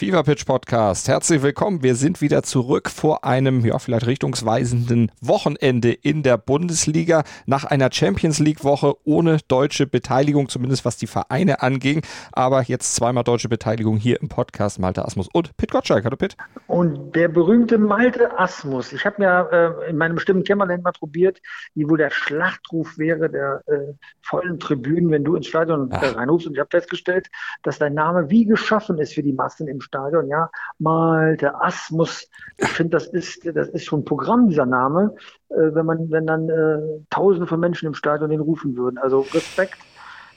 Fever Pitch Podcast. Herzlich willkommen. Wir sind wieder zurück vor einem, ja, vielleicht richtungsweisenden Wochenende in der Bundesliga nach einer Champions League Woche ohne deutsche Beteiligung, zumindest was die Vereine anging. Aber jetzt zweimal deutsche Beteiligung hier im Podcast. Malte Asmus und Pit Gottschalk. Hallo Pit. Und der berühmte Malte Asmus. Ich habe ja äh, in meinem bestimmten Kämmerlein mal probiert, wie wohl der Schlachtruf wäre der äh, vollen Tribünen, wenn du ins Stadion äh, reinrufst. Und ich habe festgestellt, dass dein Name wie geschaffen ist für die Massen im Stadion, ja, mal der Asmus. Ich finde, das ist, das ist schon Programm, dieser Name, äh, wenn man, wenn dann äh, Tausende von Menschen im Stadion den rufen würden. Also Respekt.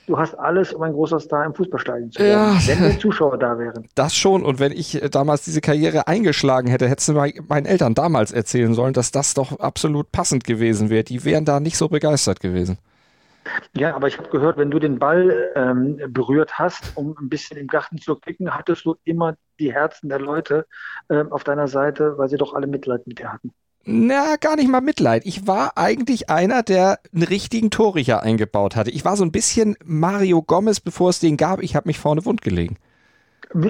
Du hast alles, um ein großer Star im Fußballstadion zu werden, ja, wenn die Zuschauer da wären. Das schon. Und wenn ich äh, damals diese Karriere eingeschlagen hätte, hättest du meinen Eltern damals erzählen sollen, dass das doch absolut passend gewesen wäre. Die wären da nicht so begeistert gewesen. Ja, aber ich habe gehört, wenn du den Ball ähm, berührt hast, um ein bisschen im Garten zu kicken, hattest du immer die Herzen der Leute ähm, auf deiner Seite, weil sie doch alle Mitleid mit dir hatten. Na, gar nicht mal Mitleid. Ich war eigentlich einer, der einen richtigen Torricher eingebaut hatte. Ich war so ein bisschen Mario Gomez, bevor es den gab. Ich habe mich vorne wund gelegen.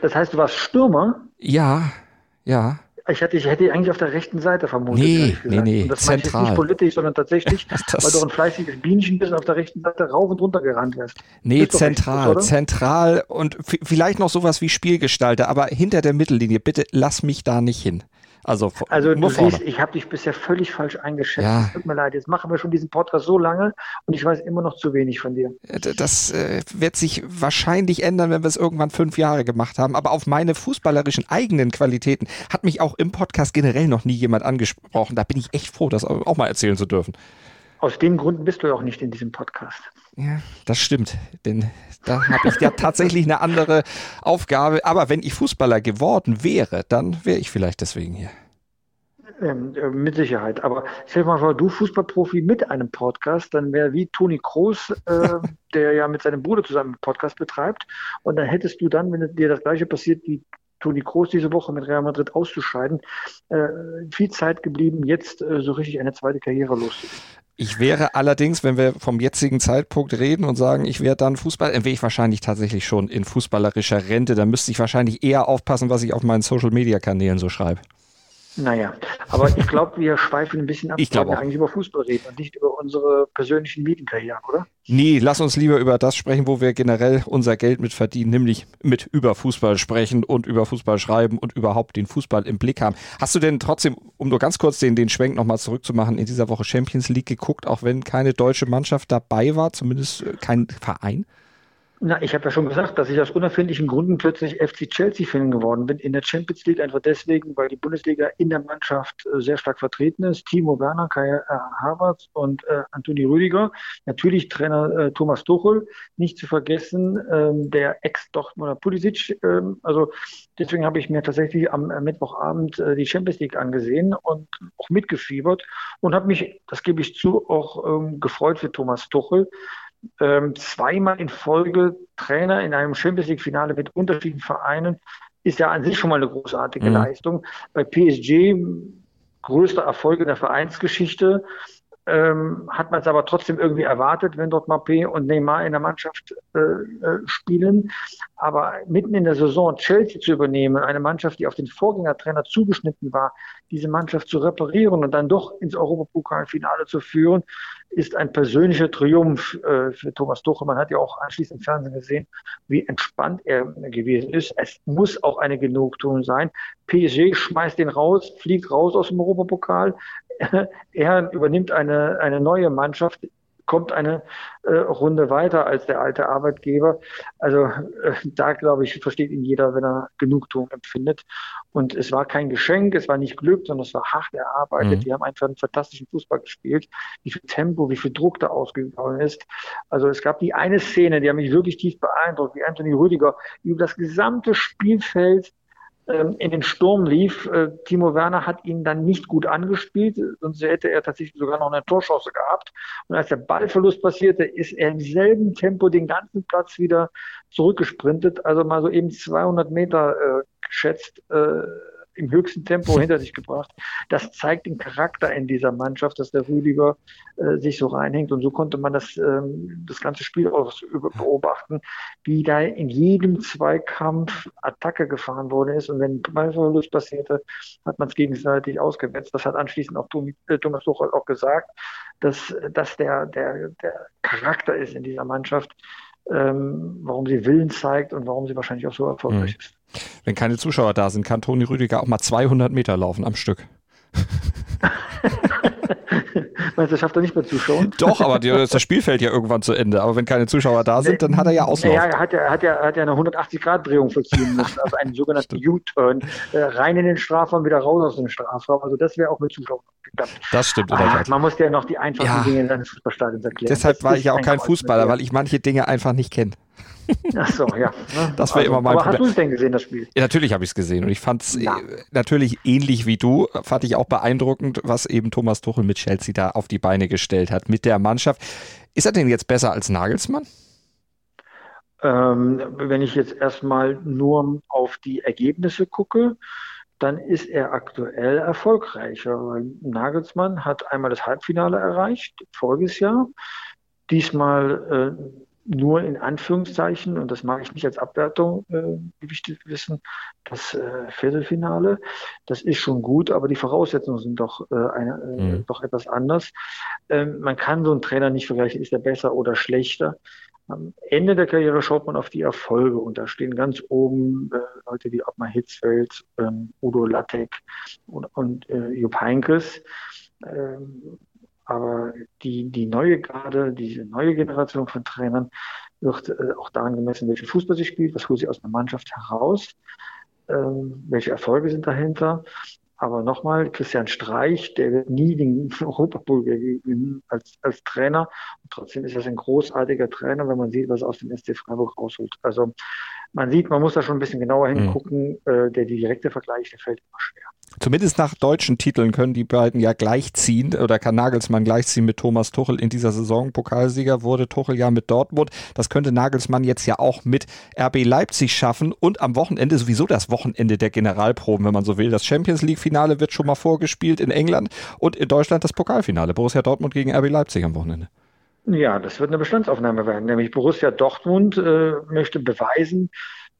Das heißt, du warst Stürmer? Ja, ja. Ich hätte, ich hätte eigentlich auf der rechten Seite vermutet. Nee, nee, nee. Und das zentral. nicht politisch, sondern tatsächlich, weil du ein fleißiges Bienchen bist und auf der rechten Seite rauf und runter gerannt wärst. Nee, zentral, richtig, zentral und vielleicht noch sowas wie Spielgestalter, aber hinter der Mittellinie. Bitte lass mich da nicht hin. Also, also du siehst, ich habe dich bisher völlig falsch eingeschätzt. Ja. Tut mir leid, jetzt machen wir schon diesen Podcast so lange und ich weiß immer noch zu wenig von dir. Das äh, wird sich wahrscheinlich ändern, wenn wir es irgendwann fünf Jahre gemacht haben. Aber auf meine fußballerischen eigenen Qualitäten hat mich auch im Podcast generell noch nie jemand angesprochen. Da bin ich echt froh, das auch mal erzählen zu dürfen. Aus dem Grund bist du ja auch nicht in diesem Podcast. Ja, das stimmt. Denn da habe ich ja tatsächlich eine andere Aufgabe. Aber wenn ich Fußballer geworden wäre, dann wäre ich vielleicht deswegen hier. Ähm, äh, mit Sicherheit. Aber stell dir mal vor, du Fußballprofi mit einem Podcast, dann wäre wie Toni Kroos, äh, der ja mit seinem Bruder zusammen einen Podcast betreibt. Und dann hättest du dann, wenn dir das gleiche passiert wie Toni Kroos diese Woche mit Real Madrid auszuscheiden, äh, viel Zeit geblieben, jetzt äh, so richtig eine zweite Karriere loszulegen. Ich wäre allerdings, wenn wir vom jetzigen Zeitpunkt reden und sagen, ich wäre dann Fußball, wäre ich wahrscheinlich tatsächlich schon in fußballerischer Rente. Da müsste ich wahrscheinlich eher aufpassen, was ich auf meinen Social Media Kanälen so schreibe. Naja, aber ich glaube, wir schweifen ein bisschen ab, ich weil wir eigentlich über Fußball reden und nicht über unsere persönlichen Mietenkarrieren, oder? Nee, lass uns lieber über das sprechen, wo wir generell unser Geld mit verdienen, nämlich mit über Fußball sprechen und über Fußball schreiben und überhaupt den Fußball im Blick haben. Hast du denn trotzdem, um nur ganz kurz den, den Schwenk nochmal zurückzumachen, in dieser Woche Champions League geguckt, auch wenn keine deutsche Mannschaft dabei war, zumindest äh, kein Verein? Na, ich habe ja schon gesagt, dass ich aus unerfindlichen Gründen plötzlich FC Chelsea-Fan geworden bin in der Champions League, einfach deswegen, weil die Bundesliga in der Mannschaft äh, sehr stark vertreten ist. Timo Werner, Kai äh, Havertz und äh, Antoni Rüdiger. Natürlich Trainer äh, Thomas Tuchel, nicht zu vergessen, ähm, der Ex-Dortmunder Pulisic. Ähm, also deswegen habe ich mir tatsächlich am äh, Mittwochabend äh, die Champions League angesehen und auch mitgefiebert und habe mich, das gebe ich zu, auch ähm, gefreut für Thomas Tuchel ähm, zweimal in Folge Trainer in einem Champions League-Finale mit unterschiedlichen Vereinen ist ja an sich schon mal eine großartige mhm. Leistung. Bei PSG größter Erfolg in der Vereinsgeschichte. Ähm, hat man es aber trotzdem irgendwie erwartet, wenn dort Mappé und Neymar in der Mannschaft äh, äh, spielen. Aber mitten in der Saison Chelsea zu übernehmen, eine Mannschaft, die auf den Vorgängertrainer zugeschnitten war, diese Mannschaft zu reparieren und dann doch ins Europapokalfinale zu führen, ist ein persönlicher Triumph äh, für Thomas Tuchel. Man hat ja auch anschließend im Fernsehen gesehen, wie entspannt er gewesen ist. Es muss auch eine Genugtuung sein. PSG schmeißt den raus, fliegt raus aus dem Europapokal. Er übernimmt eine, eine neue Mannschaft, kommt eine äh, Runde weiter als der alte Arbeitgeber. Also äh, da, glaube ich, versteht ihn jeder, wenn er Genugtuung empfindet. Und es war kein Geschenk, es war nicht Glück, sondern es war hart erarbeitet. Mhm. Die haben einfach einen fantastischen Fußball gespielt. Wie viel Tempo, wie viel Druck da ausgegangen ist. Also es gab die eine Szene, die hat mich wirklich tief beeindruckt, wie Anthony Rüdiger über das gesamte Spielfeld in den Sturm lief. Äh, Timo Werner hat ihn dann nicht gut angespielt, sonst hätte er tatsächlich sogar noch eine Torchance gehabt. Und als der Ballverlust passierte, ist er im selben Tempo den ganzen Platz wieder zurückgesprintet, also mal so eben 200 Meter äh, geschätzt. Äh, im höchsten Tempo hinter sich gebracht. Das zeigt den Charakter in dieser Mannschaft, dass der Rüdiger äh, sich so reinhängt. Und so konnte man das, ähm, das ganze Spiel auch beobachten, wie da in jedem Zweikampf Attacke gefahren worden ist. Und wenn Ballverlust passierte, hat man es gegenseitig ausgewetzt. Das hat anschließend auch äh, Thomas Tuchel auch gesagt, dass, dass der, der, der Charakter ist in dieser Mannschaft ähm, warum sie Willen zeigt und warum sie wahrscheinlich auch so erfolgreich mhm. ist. Wenn keine Zuschauer da sind, kann Toni Rüdiger auch mal 200 Meter laufen am Stück. Meinst du, schafft er nicht mehr Zuschauen? Doch, aber die, das Spiel fällt ja irgendwann zu Ende. Aber wenn keine Zuschauer da sind, dann hat er ja Auslauf. Ja, er hat ja, hat ja, hat ja eine 180-Grad-Drehung vollziehen müssen, also einen sogenannten U-Turn. Äh, rein in den Strafraum, wieder raus aus dem Strafraum. Also das wäre auch mit Zuschauern geklappt. Das stimmt. Ah, man muss ja noch die einfachen ja. Dinge seines Fußballstadions erklären. Deshalb war ich ja auch kein Fußballer, weil ich manche Dinge einfach nicht kenne. Ach so, ja. Ne? Das war also, immer mein aber Problem. hast du es denn gesehen, das Spiel? Ja, natürlich habe ich es gesehen und ich fand es ja. Äh, natürlich ähnlich wie du, fand ich auch beeindruckend, was eben Thomas Tuchel mit Chelsea da auf die Beine gestellt hat mit der Mannschaft. Ist er denn jetzt besser als Nagelsmann? Ähm, wenn ich jetzt erstmal nur auf die Ergebnisse gucke, dann ist er aktuell erfolgreicher. Nagelsmann hat einmal das Halbfinale erreicht, voriges Jahr. Diesmal äh, nur in Anführungszeichen, und das mag ich nicht als Abwertung äh, wichtig wissen, das äh, Viertelfinale, das ist schon gut, aber die Voraussetzungen sind doch, äh, eine, äh, mhm. doch etwas anders. Ähm, man kann so einen Trainer nicht vergleichen, ist er besser oder schlechter. Am Ende der Karriere schaut man auf die Erfolge und da stehen ganz oben äh, Leute wie Ottmar Hitzfeld, ähm, Udo Lattek und, und äh, Jupp Heynckes. Ähm, aber die, die neue Garde, diese neue Generation von Trainern wird äh, auch daran gemessen, welchen Fußball sie spielt, was holt sie aus einer Mannschaft heraus, ähm, welche Erfolge sind dahinter. Aber nochmal, Christian Streich, der wird nie den Europapol gewinnen als, als Trainer. Und trotzdem ist er ein großartiger Trainer, wenn man sieht, was er aus dem SC Freiburg rausholt. Also man sieht, man muss da schon ein bisschen genauer mhm. hingucken. Mhm. Äh, der direkte Vergleich, der fällt immer schwer. Zumindest nach deutschen Titeln können die beiden ja gleichziehen oder kann Nagelsmann gleichziehen mit Thomas Tuchel in dieser Saison. Pokalsieger wurde Tuchel ja mit Dortmund. Das könnte Nagelsmann jetzt ja auch mit RB Leipzig schaffen und am Wochenende sowieso das Wochenende der Generalproben, wenn man so will. Das Champions League Finale wird schon mal vorgespielt in England und in Deutschland das Pokalfinale. Borussia Dortmund gegen RB Leipzig am Wochenende. Ja, das wird eine Bestandsaufnahme werden. Nämlich Borussia Dortmund äh, möchte beweisen,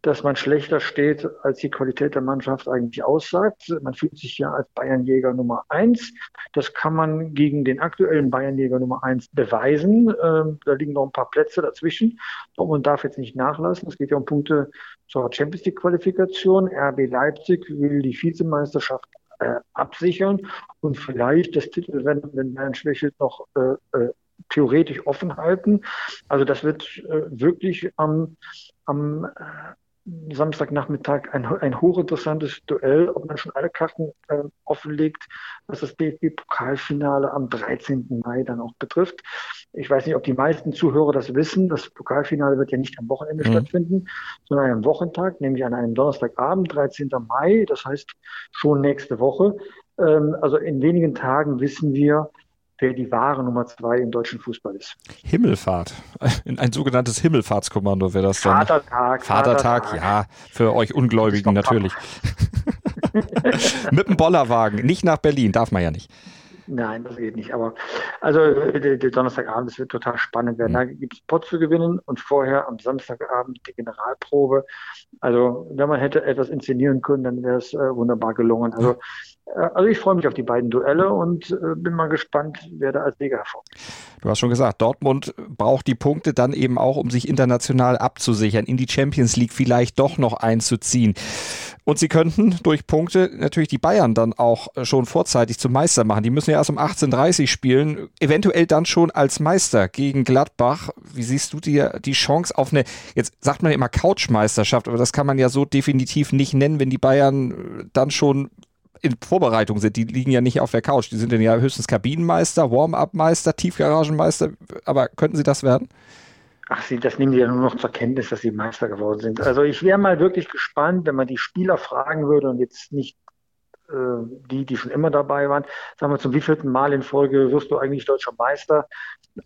dass man schlechter steht, als die Qualität der Mannschaft eigentlich aussagt. Man fühlt sich ja als Bayernjäger Nummer eins. Das kann man gegen den aktuellen Bayernjäger Nummer eins beweisen. Ähm, da liegen noch ein paar Plätze dazwischen. Und man darf jetzt nicht nachlassen. Es geht ja um Punkte zur Champions League Qualifikation. RB Leipzig will die Vizemeisterschaft äh, absichern und vielleicht das Titelrennen, wenn Bayern schwächelt, noch äh, äh, theoretisch offen halten. Also das wird äh, wirklich am, am äh, Samstagnachmittag ein, ein hochinteressantes Duell, ob man schon alle Karten äh, offenlegt, was das DFB-Pokalfinale am 13. Mai dann auch betrifft. Ich weiß nicht, ob die meisten Zuhörer das wissen. Das Pokalfinale wird ja nicht am Wochenende mhm. stattfinden, sondern am Wochentag, nämlich an einem Donnerstagabend, 13. Mai, das heißt schon nächste Woche. Ähm, also in wenigen Tagen wissen wir, wer die wahre Nummer zwei im deutschen Fußball ist. Himmelfahrt. Ein sogenanntes Himmelfahrtskommando wäre das dann. Vatertag. Vatertag, Vatertag, ja. Für euch Ungläubigen natürlich. Mit dem Bollerwagen, nicht nach Berlin, darf man ja nicht. Nein, das geht nicht. Aber also der, der Donnerstagabend, das wird total spannend werden. Mhm. Da gibt es Pot zu gewinnen und vorher am Samstagabend die Generalprobe. Also wenn man hätte etwas inszenieren können, dann wäre es äh, wunderbar gelungen. Also äh, also ich freue mich auf die beiden Duelle und äh, bin mal gespannt, wer da als Sieger hervorgeht. Du hast schon gesagt, Dortmund braucht die Punkte dann eben auch, um sich international abzusichern, in die Champions League vielleicht doch noch einzuziehen. Und sie könnten durch Punkte natürlich die Bayern dann auch schon vorzeitig zum Meister machen. Die müssen ja erst um 18.30 spielen, eventuell dann schon als Meister gegen Gladbach. Wie siehst du dir die Chance auf eine, jetzt sagt man immer Couchmeisterschaft, aber das kann man ja so definitiv nicht nennen, wenn die Bayern dann schon in Vorbereitung sind. Die liegen ja nicht auf der Couch. Die sind dann ja höchstens Kabinenmeister, Warm-up-Meister, Tiefgaragenmeister. Aber könnten sie das werden? Ach, sie, das nehmen sie ja nur noch zur Kenntnis, dass sie Meister geworden sind. Also ich wäre mal wirklich gespannt, wenn man die Spieler fragen würde und jetzt nicht äh, die, die schon immer dabei waren, sagen wir zum wievielten Mal in Folge wirst du eigentlich deutscher Meister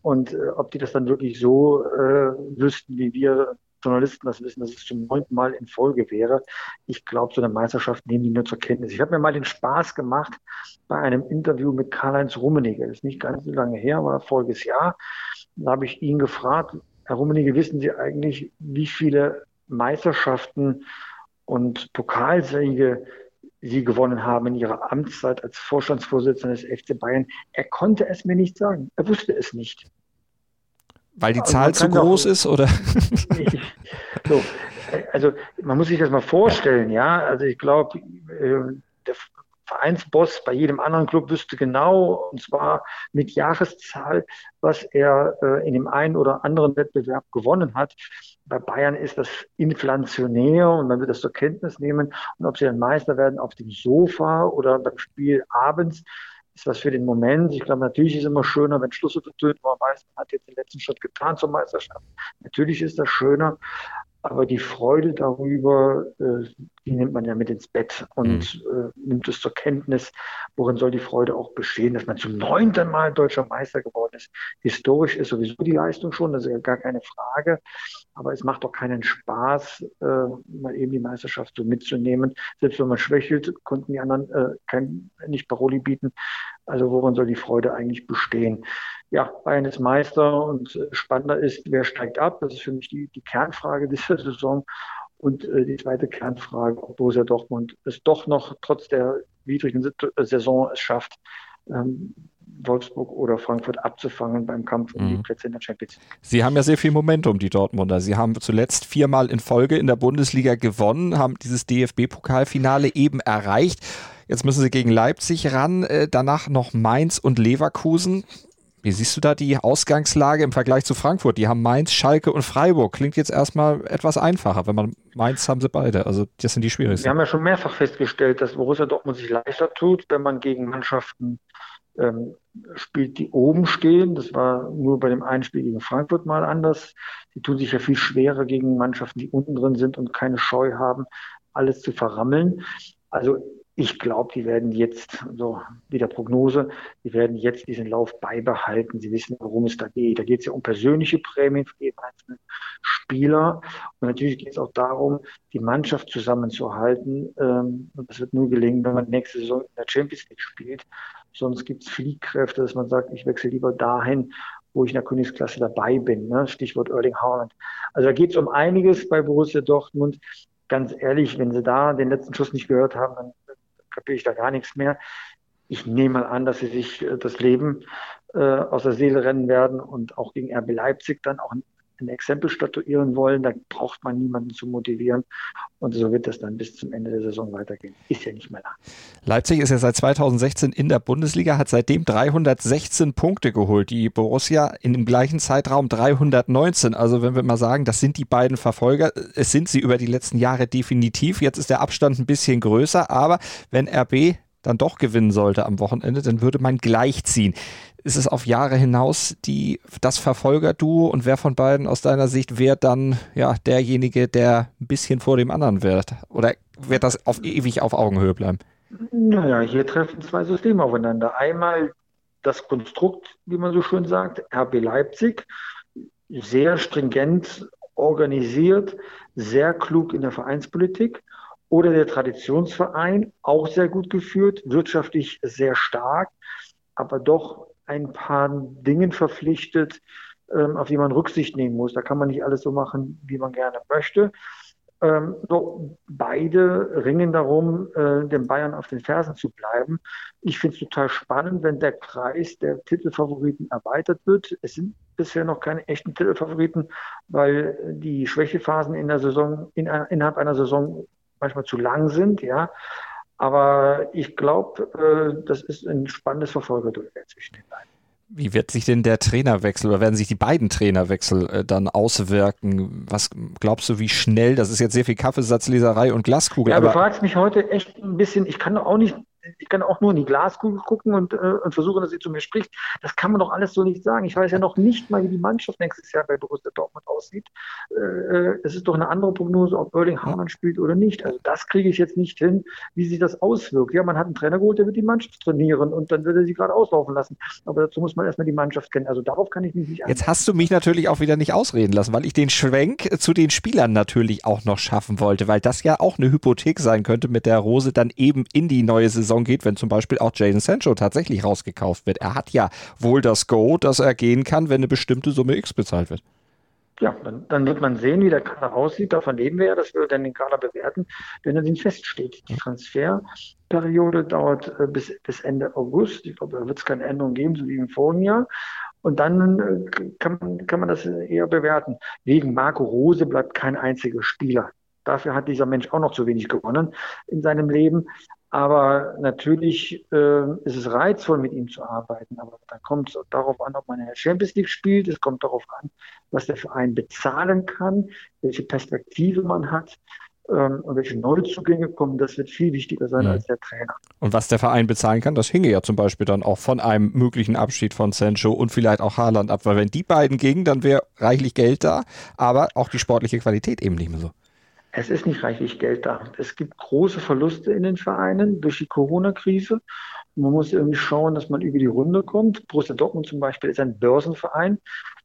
und äh, ob die das dann wirklich so äh, wüssten, wie wir Journalisten das wissen, dass es zum neunten Mal in Folge wäre. Ich glaube, so eine Meisterschaft nehmen die nur zur Kenntnis. Ich habe mir mal den Spaß gemacht bei einem Interview mit Karl-Heinz Rummenigge. Das ist nicht ganz so lange her, war voriges Jahr. Da habe ich ihn gefragt, Herr Rummenigge, wissen Sie eigentlich, wie viele Meisterschaften und Pokalsiege Sie gewonnen haben in Ihrer Amtszeit als Vorstandsvorsitzender des FC Bayern? Er konnte es mir nicht sagen. Er wusste es nicht. Weil die also Zahl zu groß ist, oder? so, also man muss sich das mal vorstellen, ja. Also ich glaube, äh, der Vereinsboss bei jedem anderen Club wüsste genau, und zwar mit Jahreszahl, was er äh, in dem einen oder anderen Wettbewerb gewonnen hat. Bei Bayern ist das inflationär und man wird das zur Kenntnis nehmen. Und ob sie dann Meister werden auf dem Sofa oder beim Spiel abends, ist was für den Moment. Ich glaube, natürlich ist es immer schöner, wenn Schlüssel vertönt, man weiß, man hat jetzt den letzten Schritt getan zur Meisterschaft. Natürlich ist das schöner, aber die Freude darüber, äh, die nimmt man ja mit ins Bett und mhm. äh, nimmt es zur Kenntnis. Worin soll die Freude auch bestehen, dass man zum neunten Mal deutscher Meister geworden ist? Historisch ist sowieso die Leistung schon, das ist ja gar keine Frage. Aber es macht doch keinen Spaß, äh, mal eben die Meisterschaft so mitzunehmen. Selbst wenn man schwächelt, konnten die anderen äh, kein, nicht Paroli bieten. Also worin soll die Freude eigentlich bestehen? Ja, Bayern ist Meister und äh, spannender ist, wer steigt ab? Das ist für mich die, die Kernfrage dieser Saison. Und äh, die zweite Kernfrage, ob Borussia Dortmund es doch noch trotz der widrigen Saison es schafft, ähm, Wolfsburg oder Frankfurt abzufangen beim Kampf um mhm. die Plätze in der Champions League. Sie haben ja sehr viel Momentum, die Dortmunder. Sie haben zuletzt viermal in Folge in der Bundesliga gewonnen, haben dieses DFB-Pokalfinale eben erreicht. Jetzt müssen sie gegen Leipzig ran, äh, danach noch Mainz und Leverkusen. Wie siehst du da die Ausgangslage im Vergleich zu Frankfurt? Die haben Mainz, Schalke und Freiburg. Klingt jetzt erstmal etwas einfacher. Wenn man Mainz haben sie beide. Also das sind die schwierigsten. Wir haben ja schon mehrfach festgestellt, dass Borussia Dortmund sich leichter tut, wenn man gegen Mannschaften ähm, spielt, die oben stehen. Das war nur bei dem einen Spiel gegen Frankfurt mal anders. Die tun sich ja viel schwerer gegen Mannschaften, die unten drin sind und keine Scheu haben, alles zu verrammeln. Also ich glaube, die werden jetzt, so wie der Prognose, die werden jetzt diesen Lauf beibehalten. Sie wissen, worum es da geht. Da geht es ja um persönliche Prämien für jeden einzelnen Spieler. Und natürlich geht es auch darum, die Mannschaft zusammenzuhalten. Ähm, und das wird nur gelingen, wenn man nächste Saison in der Champions League spielt. Sonst gibt es Fliehkräfte, dass man sagt, ich wechsle lieber dahin, wo ich in der Königsklasse dabei bin. Ne? Stichwort Erling Haaland. Also da geht es um einiges bei Borussia Dortmund. Ganz ehrlich, wenn Sie da den letzten Schuss nicht gehört haben, dann kapiere ich da gar nichts mehr. Ich nehme mal an, dass sie sich äh, das Leben äh, aus der Seele rennen werden und auch gegen RB Leipzig dann auch ein Exempel statuieren wollen, da braucht man niemanden zu motivieren. Und so wird das dann bis zum Ende der Saison weitergehen. Ist ja nicht mehr lang. Leipzig ist ja seit 2016 in der Bundesliga, hat seitdem 316 Punkte geholt. Die Borussia in dem gleichen Zeitraum 319. Also wenn wir mal sagen, das sind die beiden Verfolger, es sind sie über die letzten Jahre definitiv. Jetzt ist der Abstand ein bisschen größer, aber wenn RB dann doch gewinnen sollte am Wochenende, dann würde man gleichziehen ist es auf Jahre hinaus die, das Verfolgerduo und wer von beiden aus deiner Sicht wird dann ja derjenige, der ein bisschen vor dem anderen wird? Oder wird das auf ewig auf Augenhöhe bleiben? Naja, hier treffen zwei Systeme aufeinander. Einmal das Konstrukt, wie man so schön sagt, RB Leipzig, sehr stringent organisiert, sehr klug in der Vereinspolitik. Oder der Traditionsverein, auch sehr gut geführt, wirtschaftlich sehr stark, aber doch ein paar Dingen verpflichtet, ähm, auf die man Rücksicht nehmen muss. Da kann man nicht alles so machen, wie man gerne möchte. Ähm, so, beide ringen darum, äh, den Bayern auf den Fersen zu bleiben. Ich finde es total spannend, wenn der Kreis der Titelfavoriten erweitert wird. Es sind bisher noch keine echten Titelfavoriten, weil die Schwächephasen in der Saison, in, innerhalb einer Saison manchmal zu lang sind, ja. Aber ich glaube, äh, das ist ein spannendes Verfolgerduell zwischen den beiden. Wie wird sich denn der Trainerwechsel oder werden sich die beiden Trainerwechsel äh, dann auswirken? Was glaubst du, wie schnell? Das ist jetzt sehr viel Kaffeesatzleserei und Glaskugel. Ja, du fragst mich heute echt ein bisschen, ich kann auch nicht ich kann auch nur in die Glaskugel gucken und, äh, und versuchen, dass sie zu mir spricht. Das kann man doch alles so nicht sagen. Ich weiß ja noch nicht mal, wie die Mannschaft nächstes Jahr bei Borussia Dortmund aussieht. Äh, äh es ist doch eine andere Prognose, ob Erling Haaland spielt oder nicht. Also das kriege ich jetzt nicht hin, wie sich das auswirkt. Ja, man hat einen Trainer geholt, der wird die Mannschaft trainieren und dann wird er sie gerade auslaufen lassen. Aber dazu muss man erstmal die Mannschaft kennen. Also darauf kann ich mich nicht Jetzt hast du mich natürlich auch wieder nicht ausreden lassen, weil ich den Schwenk zu den Spielern natürlich auch noch schaffen wollte, weil das ja auch eine Hypothek sein könnte, mit der Rose dann eben in die neue Saison geht, wenn zum Beispiel auch Jason Sancho tatsächlich rausgekauft wird. Er hat ja wohl das Go, dass er gehen kann, wenn eine bestimmte Summe X bezahlt wird. Ja, dann, dann, wird man sehen, wie der Kader aussieht. Davon leben wir ja, dass wir dann den Kader bewerten, wenn er den feststeht. Die Transferperiode dauert äh, bis, bis Ende August. Ich glaube, da wird es keine Änderung geben, so wie im vorigen Jahr. Und dann äh, kann, man, kann man das eher bewerten. Wegen Marco Rose bleibt kein einziger Spieler. Dafür hat dieser Mensch auch noch zu wenig gewonnen in seinem Leben. Aber natürlich äh, ist es reizvoll, mit ihm zu arbeiten. Aber dann kommt es darauf an, ob man in der Champions League spielt. Es kommt darauf an, was der Verein bezahlen kann, welche Perspektive man hat ähm, und welche Neuzugänge kommen. Das wird viel wichtiger sein mhm. als der Trainer. Und was der Verein bezahlen kann, das hinge ja zum Beispiel dann auch von einem möglichen Abschied von Sancho und vielleicht auch Haaland ab. Weil wenn die beiden gingen, dann wäre reichlich Geld da, aber auch die sportliche Qualität eben nicht mehr so. Es ist nicht reichlich Geld da. Es gibt große Verluste in den Vereinen durch die Corona-Krise. Man muss irgendwie schauen, dass man über die Runde kommt. Borussia Dortmund zum Beispiel ist ein Börsenverein.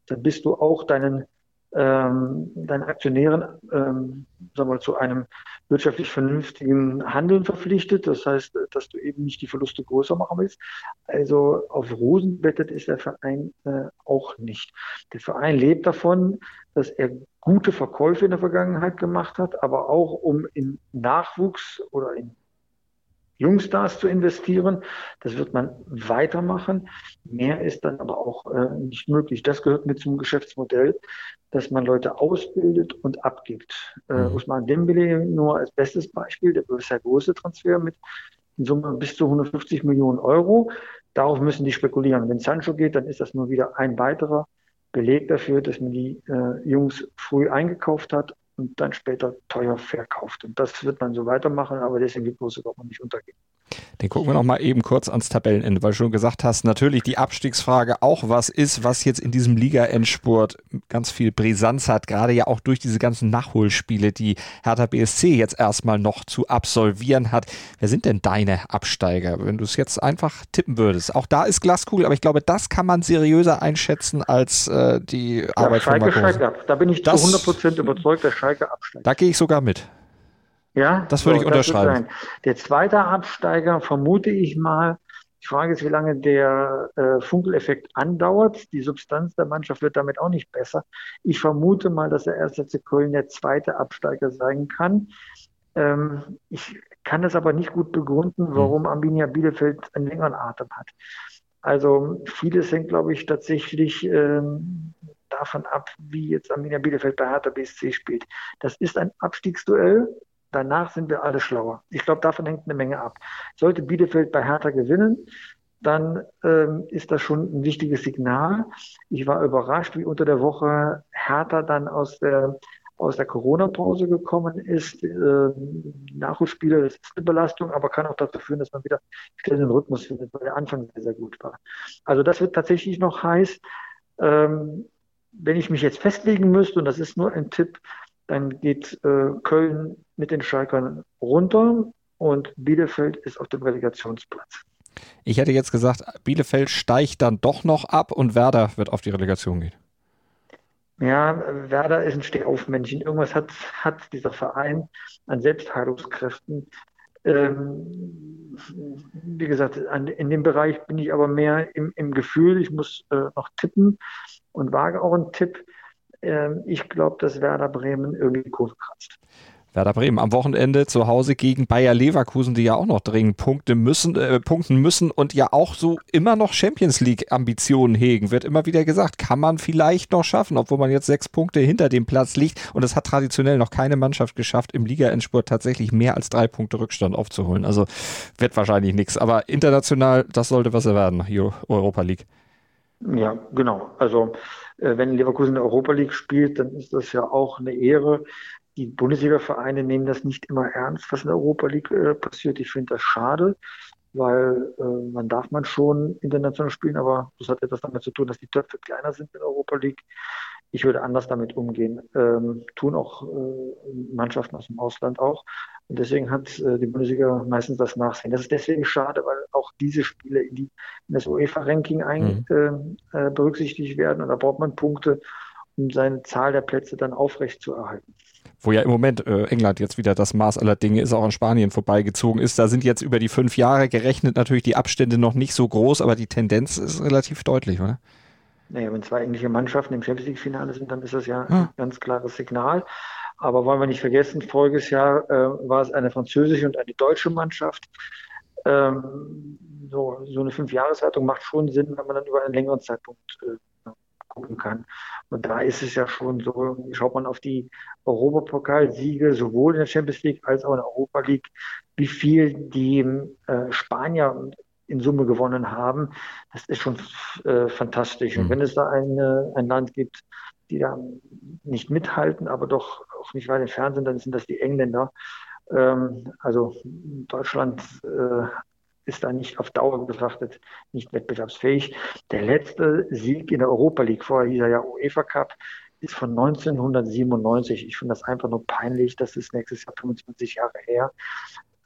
Da bist du auch deinen, ähm, deinen Aktionären ähm, sagen wir, zu einem wirtschaftlich vernünftigen Handeln verpflichtet. Das heißt, dass du eben nicht die Verluste größer machen willst. Also auf Rosen bettet ist der Verein äh, auch nicht. Der Verein lebt davon, dass er gute Verkäufe in der Vergangenheit gemacht hat, aber auch um in Nachwuchs oder in Jungstars zu investieren. Das wird man weitermachen. Mehr ist dann aber auch äh, nicht möglich. Das gehört mit zum Geschäftsmodell, dass man Leute ausbildet und abgibt. Äh, mhm. Usman Dembele nur als bestes Beispiel, der sehr große Transfer mit in Summe bis zu 150 Millionen Euro. Darauf müssen die spekulieren. Wenn Sancho geht, dann ist das nur wieder ein weiterer Beleg dafür, dass man die äh, Jungs früh eingekauft hat und dann später teuer verkauft. Und das wird man so weitermachen, aber deswegen gibt es überhaupt nicht untergehen. Den gucken wir noch mal eben kurz ans Tabellenende, weil du schon gesagt hast, natürlich die Abstiegsfrage auch was ist, was jetzt in diesem Liga-Endspurt ganz viel Brisanz hat, gerade ja auch durch diese ganzen Nachholspiele, die Hertha BSC jetzt erstmal noch zu absolvieren hat. Wer sind denn deine Absteiger, wenn du es jetzt einfach tippen würdest? Auch da ist Glaskugel, aber ich glaube, das kann man seriöser einschätzen als äh, die ja, Arbeit Schalke von Marco. Da bin ich das, zu 100% überzeugt, dass Schalke absteigt. Da gehe ich sogar mit. Ja, das würde so, ich unterschreiben. Der zweite Absteiger vermute ich mal. Die Frage ist, wie lange der äh, Funkeleffekt andauert. Die Substanz der Mannschaft wird damit auch nicht besser. Ich vermute mal, dass der erste FC Köln der zweite Absteiger sein kann. Ähm, ich kann das aber nicht gut begründen, hm. warum Arminia Bielefeld einen längeren Atem hat. Also vieles hängt, glaube ich, tatsächlich ähm, davon ab, wie jetzt Arminia Bielefeld bei Hertha BSC spielt. Das ist ein Abstiegsduell. Danach sind wir alle schlauer. Ich glaube, davon hängt eine Menge ab. Sollte Bielefeld bei Hertha gewinnen, dann ähm, ist das schon ein wichtiges Signal. Ich war überrascht, wie unter der Woche Hertha dann aus der aus der Corona-Pause gekommen ist. Äh, Nachholspiele, das ist eine Belastung, aber kann auch dazu führen, dass man wieder schnell den Rhythmus findet, weil der Anfang sehr, sehr gut war. Also das wird tatsächlich noch heiß. Wenn ich mich jetzt festlegen müsste, und das ist nur ein Tipp, dann geht äh, Köln mit den Schalkern runter und Bielefeld ist auf dem Relegationsplatz. Ich hätte jetzt gesagt, Bielefeld steigt dann doch noch ab und Werder wird auf die Relegation gehen. Ja, Werder ist ein Stehaufmännchen. Irgendwas hat, hat dieser Verein an Selbstheilungskräften. Ähm, wie gesagt, an, in dem Bereich bin ich aber mehr im, im Gefühl. Ich muss äh, noch tippen und wage auch einen Tipp. Ähm, ich glaube, dass Werder Bremen irgendwie die Kurve kratzt. Werder Bremen am Wochenende zu Hause gegen Bayer Leverkusen, die ja auch noch dringend Punkte müssen, äh, punkten müssen und ja auch so immer noch Champions League Ambitionen hegen. Wird immer wieder gesagt, kann man vielleicht noch schaffen, obwohl man jetzt sechs Punkte hinter dem Platz liegt. Und es hat traditionell noch keine Mannschaft geschafft, im Liga-Endspurt tatsächlich mehr als drei Punkte Rückstand aufzuholen. Also wird wahrscheinlich nichts. Aber international, das sollte was er werden, Europa League. Ja, genau. Also äh, wenn Leverkusen in der Europa League spielt, dann ist das ja auch eine Ehre. Die Bundesliga-Vereine nehmen das nicht immer ernst, was in der Europa League äh, passiert. Ich finde das schade. Weil äh, man darf man schon international spielen, aber das hat etwas damit zu tun, dass die Töpfe kleiner sind in der Europa League. Ich würde anders damit umgehen. Ähm, tun auch äh, Mannschaften aus dem Ausland auch. Und deswegen hat äh, die Bundesliga meistens das Nachsehen. Das ist deswegen schade, weil auch diese Spiele in, die, in das UEFA-Ranking mhm. äh, äh berücksichtigt werden. Und da braucht man Punkte, um seine Zahl der Plätze dann aufrecht zu erhalten wo ja im Moment äh, England jetzt wieder das Maß aller Dinge ist, auch an Spanien vorbeigezogen ist. Da sind jetzt über die fünf Jahre gerechnet natürlich die Abstände noch nicht so groß, aber die Tendenz ist relativ deutlich, oder? Naja, wenn zwei englische Mannschaften im Champions League-Finale sind, dann ist das ja, ja, ein ganz klares Signal. Aber wollen wir nicht vergessen, voriges Jahr äh, war es eine französische und eine deutsche Mannschaft. Ähm, so, so eine Fünfjahreswertung macht schon Sinn, wenn man dann über einen längeren Zeitpunkt äh, gucken kann. Und da ist es ja schon so, schaut man auf die Europapokalsiege sowohl in der Champions League als auch in der Europa League, wie viel die äh, Spanier in Summe gewonnen haben, das ist schon äh, fantastisch. Und mhm. wenn es da eine, ein Land gibt, die da nicht mithalten, aber doch auch nicht weit entfernt sind, dann sind das die Engländer. Ähm, also Deutschland äh, ist da nicht auf Dauer betrachtet nicht wettbewerbsfähig. Der letzte Sieg in der Europa League, vorher hieß er ja UEFA Cup, ist von 1997. Ich finde das einfach nur peinlich. Das ist nächstes Jahr 25 Jahre her.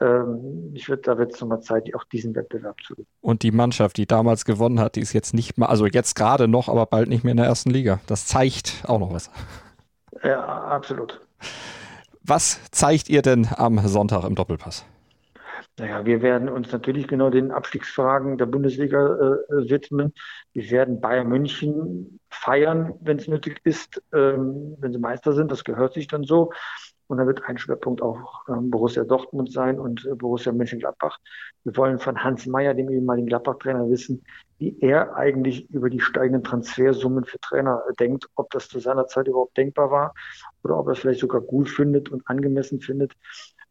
Ähm, ich würde, da wird es nochmal Zeit, auch diesen Wettbewerb zu. Und die Mannschaft, die damals gewonnen hat, die ist jetzt nicht mal, also jetzt gerade noch, aber bald nicht mehr in der ersten Liga. Das zeigt auch noch was. Ja, absolut. Was zeigt ihr denn am Sonntag im Doppelpass? Naja, wir werden uns natürlich genau den Abstiegsfragen der Bundesliga äh, widmen. Wir werden Bayern München feiern, wenn es nötig ist, ähm, wenn sie Meister sind. Das gehört sich dann so. Und da wird ein Schwerpunkt auch ähm, Borussia Dortmund sein und äh, Borussia Mönchengladbach. Wir wollen von Hans Meyer, dem ehemaligen Gladbach-Trainer, wissen, wie er eigentlich über die steigenden Transfersummen für Trainer äh, denkt, ob das zu seiner Zeit überhaupt denkbar war oder ob er es vielleicht sogar gut findet und angemessen findet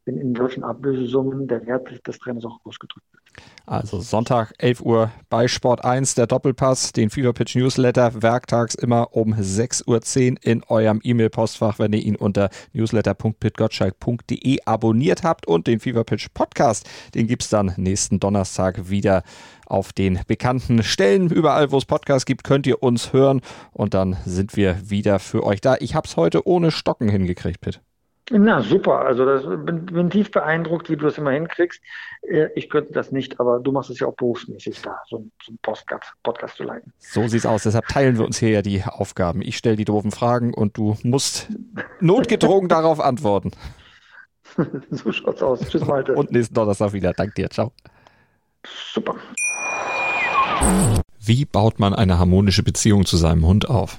wenn in solchen Ablösesummen der Wert des Trainers auch ausgedrückt wird. Also Sonntag 11 Uhr bei Sport 1 der Doppelpass, den Fever Pitch Newsletter, werktags immer um 6.10 Uhr in eurem E-Mail-Postfach, wenn ihr ihn unter newsletter.pitgottschalk.de abonniert habt und den Fever Pitch Podcast, den gibt es dann nächsten Donnerstag wieder auf den bekannten Stellen. Überall, wo es Podcasts gibt, könnt ihr uns hören und dann sind wir wieder für euch da. Ich habe es heute ohne Stocken hingekriegt, Pitt. Na super, also das bin, bin tief beeindruckt, wie du das immer hinkriegst. Äh, ich könnte das nicht, aber du machst es ja auch berufsmäßig da, so, so einen Podcast, Podcast zu leiten. So sieht's aus. Deshalb teilen wir uns hier ja die Aufgaben. Ich stelle die doofen Fragen und du musst notgedrungen darauf antworten. so schaut's aus. Tschüss, Malte. Und nächsten Donnerstag wieder. Dank dir. Ciao. Super. Wie baut man eine harmonische Beziehung zu seinem Hund auf?